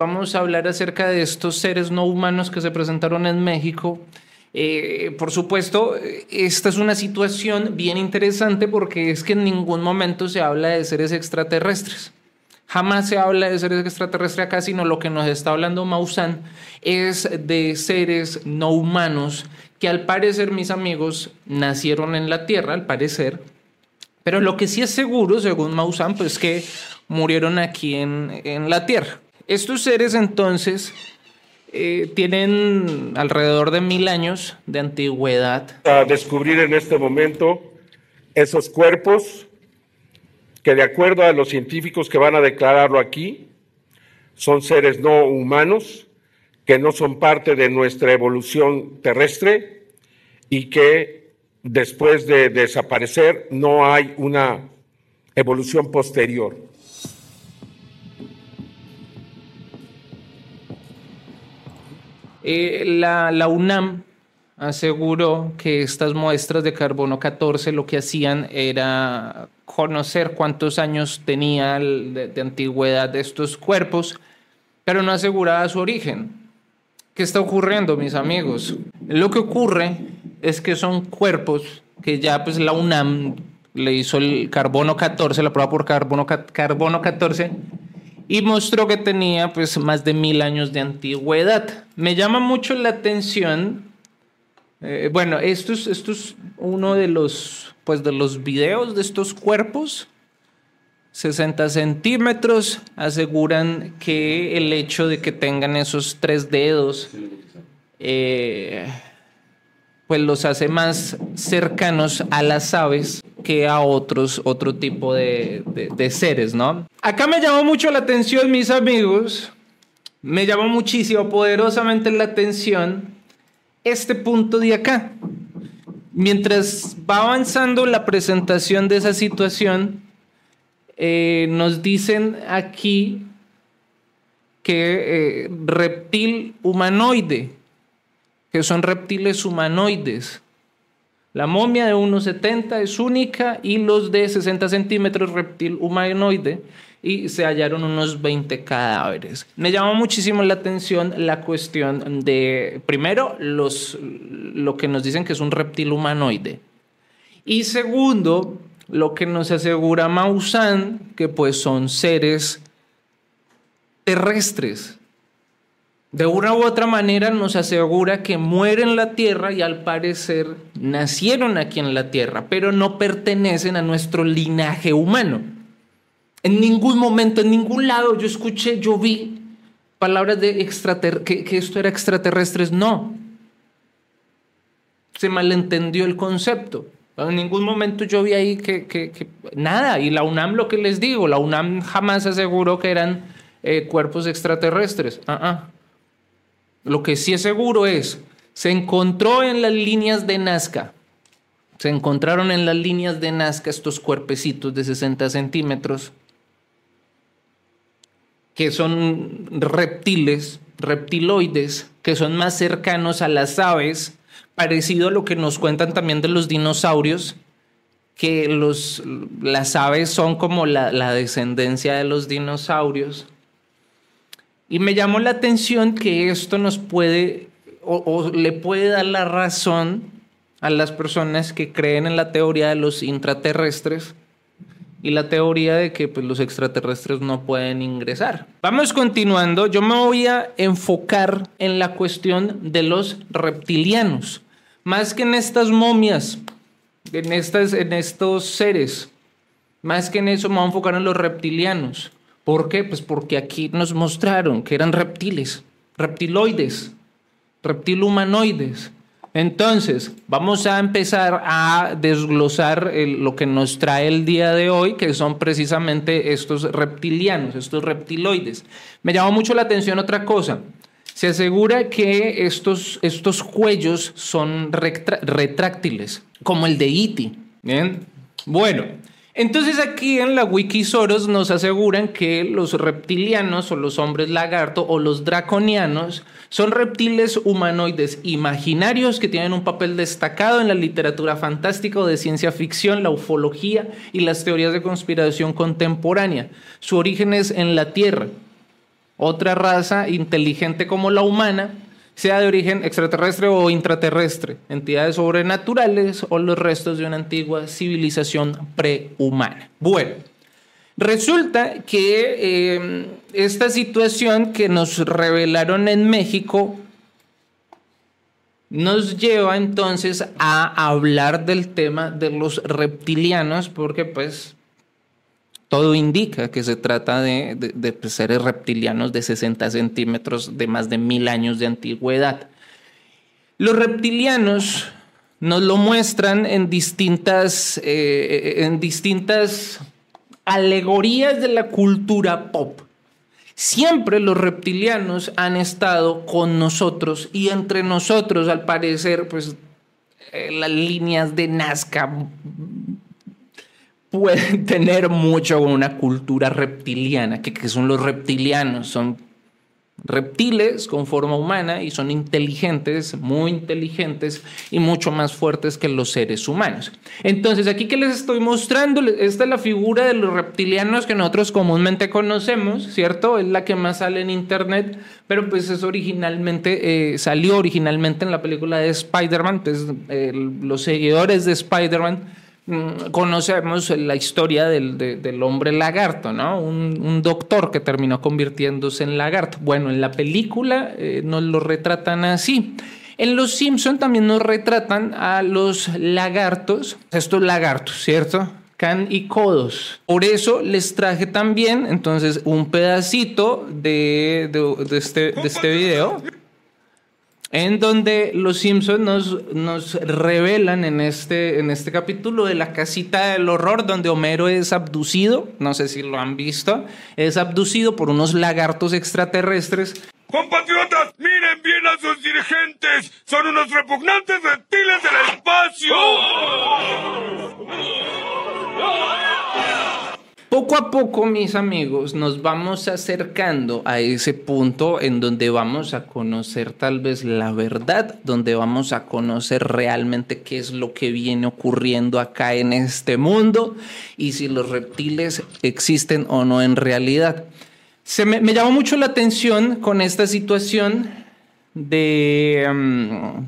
Vamos a hablar acerca de estos seres no humanos que se presentaron en México. Eh, por supuesto, esta es una situación bien interesante porque es que en ningún momento se habla de seres extraterrestres. Jamás se habla de seres extraterrestres acá, sino lo que nos está hablando Maussan es de seres no humanos que al parecer, mis amigos, nacieron en la Tierra, al parecer, pero lo que sí es seguro, según Maussan, pues que murieron aquí en, en la Tierra. Estos seres entonces eh, tienen alrededor de mil años de antigüedad. A descubrir en este momento esos cuerpos que de acuerdo a los científicos que van a declararlo aquí, son seres no humanos, que no son parte de nuestra evolución terrestre y que después de desaparecer no hay una evolución posterior. Eh, la, la, UNAM aseguró que estas muestras de carbono 14 lo que hacían era conocer cuántos años tenía de, antigüedad estos cuerpos, pero no aseguraba su origen. ¿Qué está ocurriendo, mis amigos? Lo que ocurre es que son cuerpos que ya pues la UNAM le hizo el carbono 14, la prueba por carbono, carbono 14, y mostró que tenía pues más de mil años de antigüedad. Me llama mucho la atención, eh, bueno, esto es, esto es uno de los, pues de los videos de estos cuerpos. 60 centímetros aseguran que el hecho de que tengan esos tres dedos eh, pues los hace más cercanos a las aves que a otros, otro tipo de, de, seres, ¿no? Acá me llamó mucho la atención, mis amigos, me llamó muchísimo, poderosamente la atención este punto de acá. Mientras va avanzando la presentación de esa situación, eh, nos dicen aquí que eh, reptil humanoide, que son reptiles humanoides. La momia de 1,70 es única y los de 60 centímetros reptil humanoide y se hallaron unos 20 cadáveres. Me llamó muchísimo la atención la cuestión de, primero, los, lo que nos dicen que es un reptil humanoide. Y segundo, lo que nos asegura Maussan, que pues son seres terrestres, de una u otra manera nos asegura que mueren en la tierra y al parecer nacieron aquí en la tierra, pero no pertenecen a nuestro linaje humano. En ningún momento, en ningún lado yo escuché, yo vi palabras de extraterrestres, que, esto era extraterrestres. No. Se malentendió el concepto. En ningún momento yo vi ahí que, nada. Y la UNAM lo que les digo, la UNAM jamás aseguró que eran eh, cuerpos extraterrestres. Ah. Lo que sí es seguro es, se encontró en las líneas de Nazca, se encontraron en las líneas de Nazca estos cuerpecitos de 60 centímetros, que son reptiles, reptiloides, que son más cercanos a las aves, parecido a lo que nos cuentan también de los dinosaurios, que los, las aves son como la, la descendencia de los dinosaurios. Y me llamó la atención que esto nos puede o, le puede dar la razón a las personas que creen en la teoría de los intraterrestres y la teoría de que pues, los extraterrestres no pueden ingresar. Vamos continuando, yo me voy a enfocar en la cuestión de los reptilianos, más que en estas momias, en, estas, en estos seres, más que en eso me voy a enfocar en los reptilianos. ¿Por qué? Pues porque aquí nos mostraron que eran reptiles, reptiloides, reptilhumanoides. Entonces, vamos a empezar a desglosar lo que nos trae el día de hoy, que son precisamente estos reptilianos, estos reptiloides. Me llamó mucho la atención otra cosa. Se asegura que estos, estos cuellos son retráctiles, como el de Iti. E Bien. Bueno, entonces aquí en la Wikisoros nos aseguran que los reptilianos o los hombres lagarto o los draconianos son reptiles humanoides imaginarios que tienen un papel destacado en la literatura fantástica o de ciencia ficción, la ufología y las teorías de conspiración contemporánea. Su origen es en la Tierra. otra raza inteligente como la humana, sea de origen extraterrestre o intraterrestre, entidades sobrenaturales o los restos de una antigua civilización prehumana. Bueno, resulta que eh, esta situación que nos revelaron en México nos lleva entonces a hablar del tema de los reptilianos, porque pues todo indica que se trata de, seres reptilianos de 60 centímetros de más de mil años de antigüedad. Los reptilianos nos lo muestran en distintas, eh, en distintas alegorías de la cultura pop. Siempre los reptilianos han estado con nosotros y entre nosotros, al parecer, pues eh, las líneas de Nazca pueden tener mucho con una cultura reptiliana, que, son los reptilianos, son reptiles con forma humana y son inteligentes, muy inteligentes y mucho más fuertes que los seres humanos. Entonces, aquí que les estoy mostrando, esta es la figura de los reptilianos que nosotros comúnmente conocemos, ¿cierto? Es la que más sale en internet, pero pues es originalmente, eh, salió originalmente en la película de Spider-Man, pues los seguidores de Spider-Man conocemos la historia del, hombre lagarto, ¿no? Un, doctor que terminó convirtiéndose en lagarto. Bueno, en la película eh, nos lo retratan así. En Los Simpson también nos retratan a los lagartos, estos lagartos, ¿cierto? Can y codos. Por eso les traje también, entonces, un pedacito de, este, de este video en donde los Simpsons nos, nos revelan en este, en este capítulo de la casita del horror, donde Homero es abducido, no sé si lo han visto, es abducido por unos lagartos extraterrestres. Compatriotas, miren bien a sus dirigentes, son unos repugnantes reptiles del espacio. Poco a poco, mis amigos, nos vamos acercando a ese punto en donde vamos a conocer tal vez la verdad, donde vamos a conocer realmente qué es lo que viene ocurriendo acá en este mundo y si los reptiles existen o no en realidad. Se me, llamó mucho la atención con esta situación de, mm,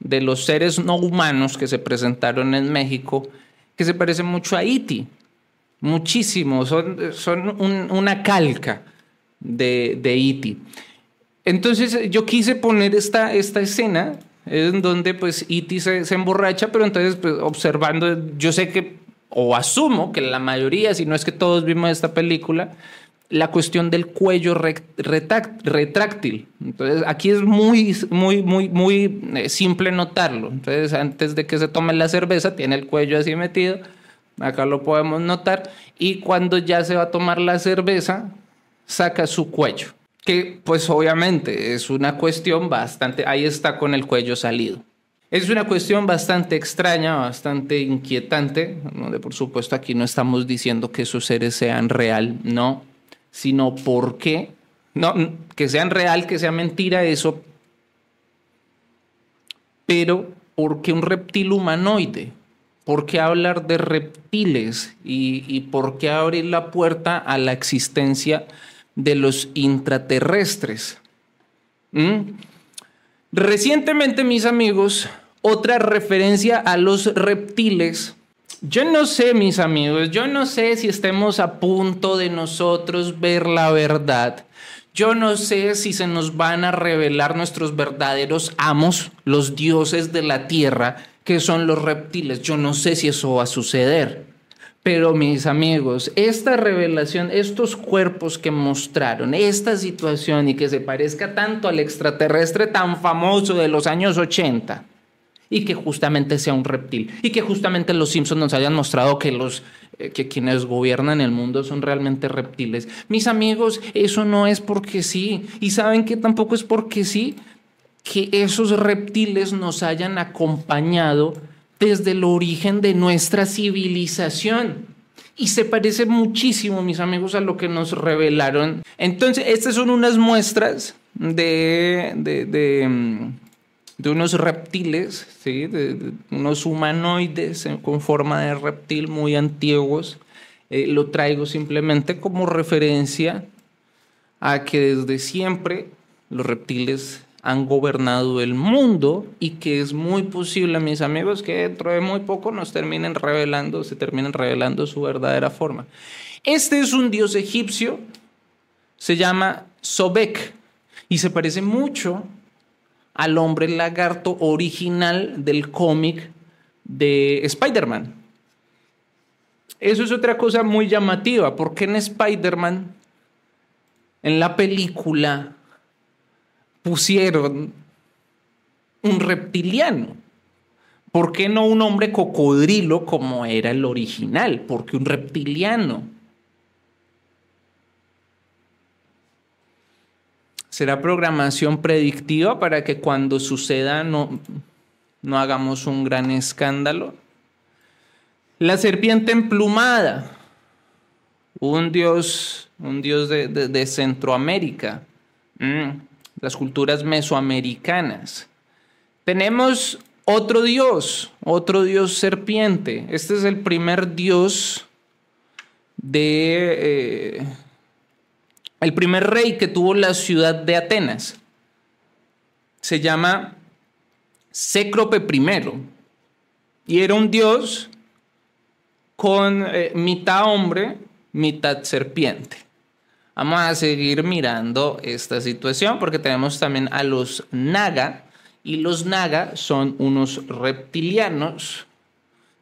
de los seres no humanos que se presentaron en México, que se parecen mucho a Iti muchísimo, son, son una calca de, de E.T. Entonces yo quise poner esta, esta escena en donde pues E.T. Se, emborracha, pero entonces pues, observando, yo sé que, o asumo que la mayoría, si no es que todos vimos esta película, la cuestión del cuello retráctil. Entonces, aquí es muy, muy, muy, muy eh, simple notarlo. Entonces, antes de que se tome la cerveza, tiene el cuello así metido Acá lo podemos notar. Y cuando ya se va a tomar la cerveza, saca su cuello. Que pues obviamente es una cuestión bastante... Ahí está con el cuello salido. Es una cuestión bastante extraña, bastante inquietante, donde por supuesto aquí no estamos diciendo que esos seres sean real, no, sino por qué, no, que sean real, que sea mentira, eso, pero ¿por qué un reptil humanoide? ¿Por qué hablar de reptiles y, por qué abrir la puerta a la existencia de los intraterrestres? ¿Mm? Recientemente, mis amigos, otra referencia a los reptiles. Yo no sé, mis amigos, yo no sé si estemos a punto de nosotros ver la verdad. Yo no sé si se nos van a revelar nuestros verdaderos amos, los dioses de la tierra, que son los reptiles. Yo no sé si eso va a suceder. Pero mis amigos, esta revelación, estos cuerpos que mostraron, esta situación y que se parezca tanto al extraterrestre tan famoso de los años 80 y que justamente sea un reptil y que justamente los Simpsons nos hayan mostrado que los eh, que quienes gobiernan el mundo son realmente reptiles. Mis amigos, eso no es porque sí y saben que tampoco es porque sí que esos reptiles nos hayan acompañado desde el origen de nuestra civilización. Y se parece muchísimo, mis amigos, a lo que nos revelaron. Entonces, estas son unas muestras de, de, mm, unos reptiles, ¿sí? de, unos humanoides con forma de reptil muy antiguos. Eh, lo traigo simplemente como referencia a que desde siempre los reptiles han gobernado el mundo y que es muy posible, mis amigos, que dentro de muy poco nos terminen revelando, se terminen revelando su verdadera forma. Este es un dios egipcio, se llama Sobek y se parece mucho al hombre lagarto original del cómic de Spider-Man. Eso es otra cosa muy llamativa, porque en Spider-Man, en la película, pusieron un reptiliano. ¿Por qué no un hombre cocodrilo como era el original? Porque un reptiliano. ¿Será programación predictiva para que cuando suceda no, no hagamos un gran escándalo? La serpiente emplumada, un dios, un dios de, Centroamérica, mm, las culturas mesoamericanas. Tenemos otro dios, otro dios serpiente. Este es el primer dios de... Eh, el primer rey que tuvo la ciudad de Atenas. Se llama Cécrope I. Y era un dios con eh, mitad hombre, mitad serpiente. Vamos a seguir mirando esta situación porque tenemos también a los Naga y los Naga son unos reptilianos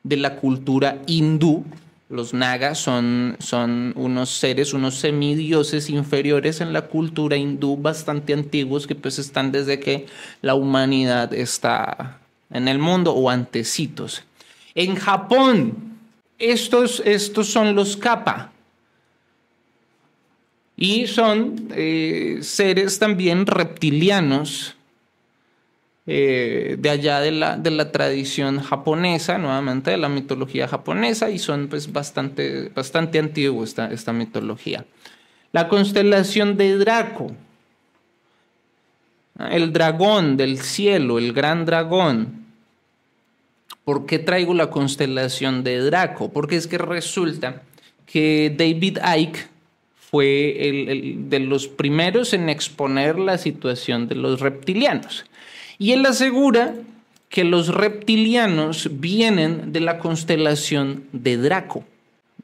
de la cultura hindú. Los Naga son, son unos seres, unos semidioses inferiores en la cultura hindú bastante antiguos que pues están desde que la humanidad está en el mundo o antecitos. En Japón estos, estos son los kappa. Y son eh, seres también reptilianos eh, de allá de la, de la, tradición japonesa, nuevamente de la mitología japonesa, y son pues bastante, bastante antiguos esta, esta mitología. La constelación de Draco, el dragón del cielo, el gran dragón, ¿Por qué traigo la constelación de Draco? Porque es que resulta que David Icke fue el, de los primeros en exponer la situación de los reptilianos. Y él asegura que los reptilianos vienen de la constelación de Draco.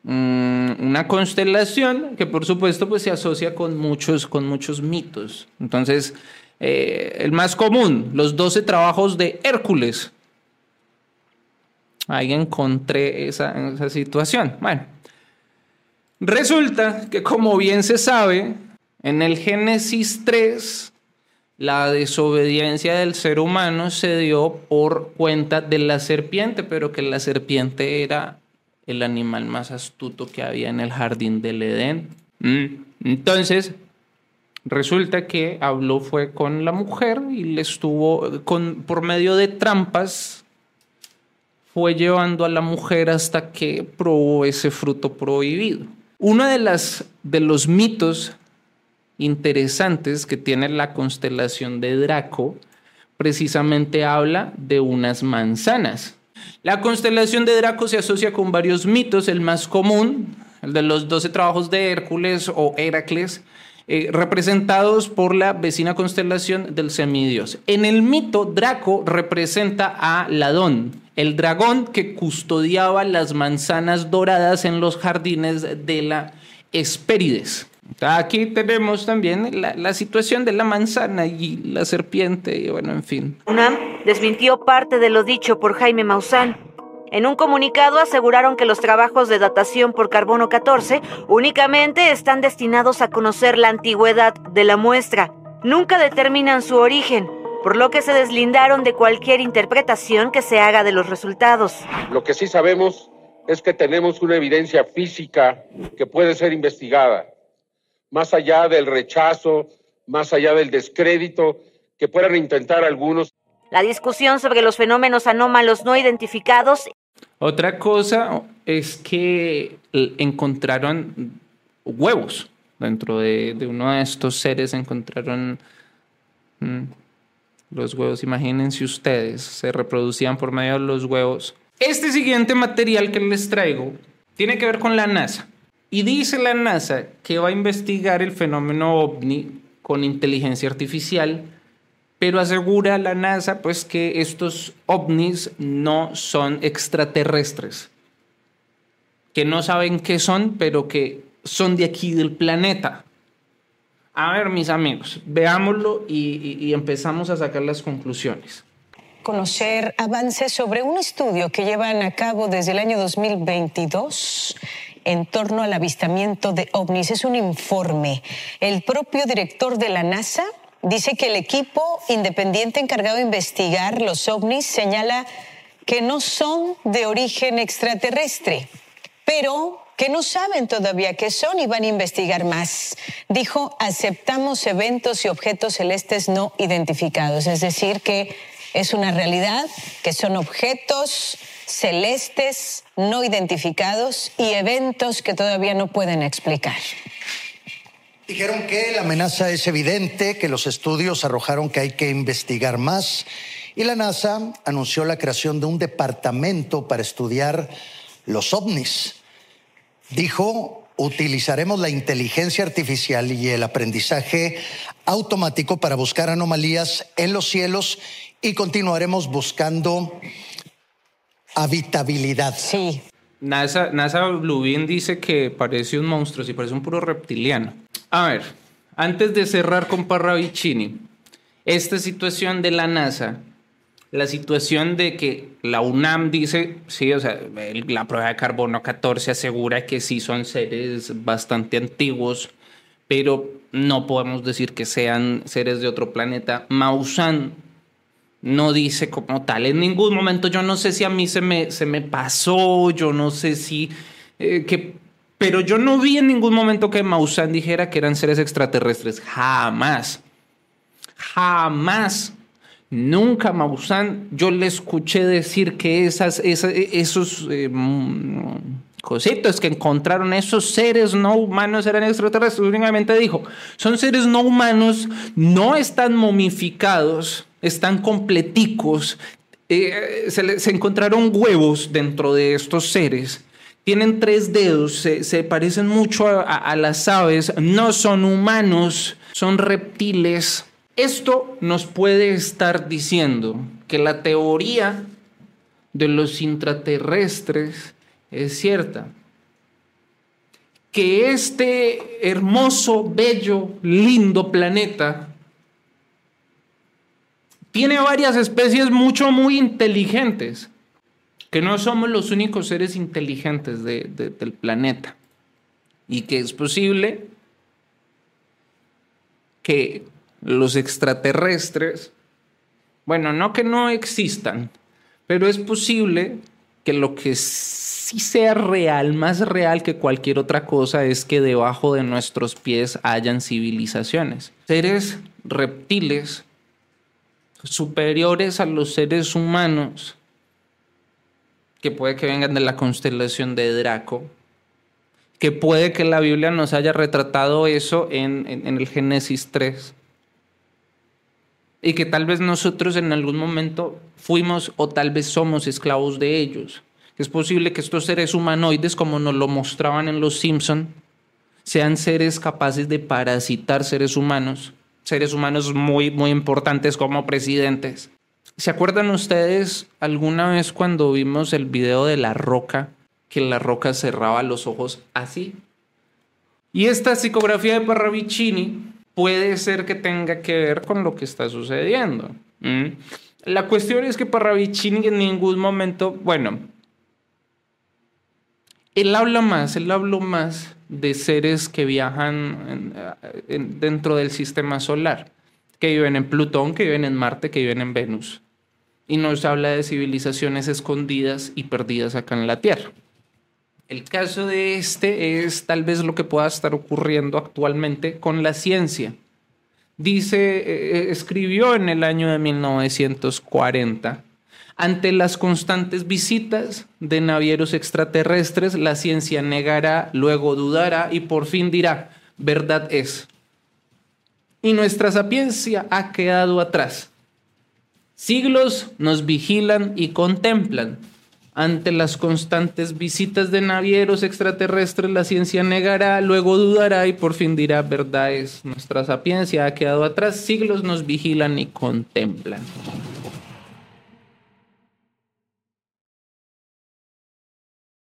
Mm, una constelación que por supuesto pues, se asocia con muchos, con muchos mitos. Entonces, eh, el más común, los 12 trabajos de Hércules, ahí encontré esa, esa situación. Bueno, resulta que como bien se sabe, en el Génesis 3, la desobediencia del ser humano se dio por cuenta de la serpiente, pero que la serpiente era el animal más astuto que había en el jardín del Edén. Mm. Entonces, resulta que habló fue con la mujer y le estuvo con, por medio de trampas fue llevando a la mujer hasta que probó ese fruto prohibido. Uno de, las, de los mitos interesantes que tiene la constelación de Draco precisamente habla de unas manzanas. La constelación de Draco se asocia con varios mitos, el más común, el de los doce trabajos de Hércules o Heracles, eh, representados por la vecina constelación del semidios. En el mito, Draco representa a Ladón, el dragón que custodiaba las manzanas doradas en los jardines de la Hespérides. Aquí tenemos también la, la, situación de la manzana y la serpiente, y bueno, en fin. UNAM desmintió parte de lo dicho por Jaime Maussan. En un comunicado aseguraron que los trabajos de datación por carbono 14 únicamente están destinados a conocer la antigüedad de la muestra. Nunca determinan su origen por lo que se deslindaron de cualquier interpretación que se haga de los resultados. Lo que sí sabemos es que tenemos una evidencia física que puede ser investigada, más allá del rechazo, más allá del descrédito que puedan intentar algunos. La discusión sobre los fenómenos anómalos no identificados. Otra cosa es que encontraron huevos dentro de, uno de estos seres, encontraron mm, los huevos, imagínense ustedes, se reproducían por medio de los huevos. Este siguiente material que les traigo tiene que ver con la NASA. Y dice la NASA que va a investigar el fenómeno ovni con inteligencia artificial, pero asegura la NASA pues que estos ovnis no son extraterrestres, que no saben qué son, pero que son de aquí del planeta. A ver, mis amigos, veámoslo y, y empezamos a sacar las conclusiones conocer avances sobre un estudio que llevan a cabo desde el año 2022 en torno al avistamiento de ovnis. Es un informe. El propio director de la NASA dice que el equipo independiente encargado de investigar los ovnis señala que no son de origen extraterrestre, pero que no saben todavía qué son y van a investigar más. Dijo, aceptamos eventos y objetos celestes no identificados, es decir, que es una realidad, que son objetos celestes no identificados y eventos que todavía no pueden explicar. Dijeron que la amenaza es evidente, que los estudios arrojaron que hay que investigar más y la NASA anunció la creación de un departamento para estudiar los ovnis. Dijo, utilizaremos la inteligencia artificial y el aprendizaje automático para buscar anomalías en los cielos y continuaremos buscando habitabilidad. Sí. NASA, NASA Lubin dice que parece un monstruo, si parece un puro reptiliano. A ver, antes de cerrar con Parravicini, esta situación de la NASA, la situación de que la UNAM dice, sí, o sea, la prueba de carbono 14 asegura que sí son seres bastante antiguos, pero no podemos decir que sean seres de otro planeta. Maussan no dice como tal. En ningún momento, yo no sé si a mí se me, se me pasó, yo no sé si... Eh, pero yo no vi en ningún momento que Maussan dijera que eran seres extraterrestres. Jamás. Jamás. Nunca Maussan yo le escuché decir que esas, esos eh, mm, cositos que encontraron esos seres no humanos eran extraterrestres. Únicamente dijo, son seres no humanos, no están momificados están completicos. Eh, se, encontraron huevos dentro de estos seres. Tienen tres dedos, se, parecen mucho a las aves, no son humanos, son reptiles. Esto nos puede estar diciendo que la teoría de los intraterrestres es cierta. Que este hermoso, bello, lindo planeta tiene varias especies mucho, muy inteligentes, que no somos los únicos seres inteligentes del planeta. Y que es posible que los extraterrestres, bueno, no que no existan, pero es posible que lo que sí sea real, más real que cualquier otra cosa, es que debajo de nuestros pies hayan civilizaciones. Seres reptiles superiores a los seres humanos, que puede que vengan de la constelación de Draco, que puede que la Biblia nos haya retratado eso en, el Génesis 3, y que tal vez nosotros en algún momento fuimos o tal vez somos esclavos de ellos. Es posible que estos seres humanoides, como nos lo mostraban en Los Simpson, sean seres capaces de parasitar seres humanos seres humanos muy, muy importantes como presidentes. ¿Se acuerdan ustedes alguna vez cuando vimos el video de la roca, que la roca cerraba los ojos así? Y esta psicografía de Parravicini puede ser que tenga que ver con lo que está sucediendo. La cuestión es que Parravicini en ningún momento, bueno, él habla más, él habla más de seres que viajan dentro del sistema solar, que viven en Plutón, que viven en Marte, que viven en Venus. Y nos habla de civilizaciones escondidas y perdidas acá en la Tierra. El caso de este es tal vez lo que pueda estar ocurriendo actualmente con la ciencia. Dice, eh, eh, escribió en el año de 1940 ante las constantes visitas de navieros extraterrestres, la ciencia negará, luego dudará y por fin dirá, verdad es. Y nuestra sapiencia ha quedado atrás. Siglos nos vigilan y contemplan, Ante las constantes visitas de navieros extraterrestres, la ciencia negará, luego dudará y por fin dirá verdad es. Nuestra sapiencia ha quedado atrás, siglos nos vigilan y contemplan.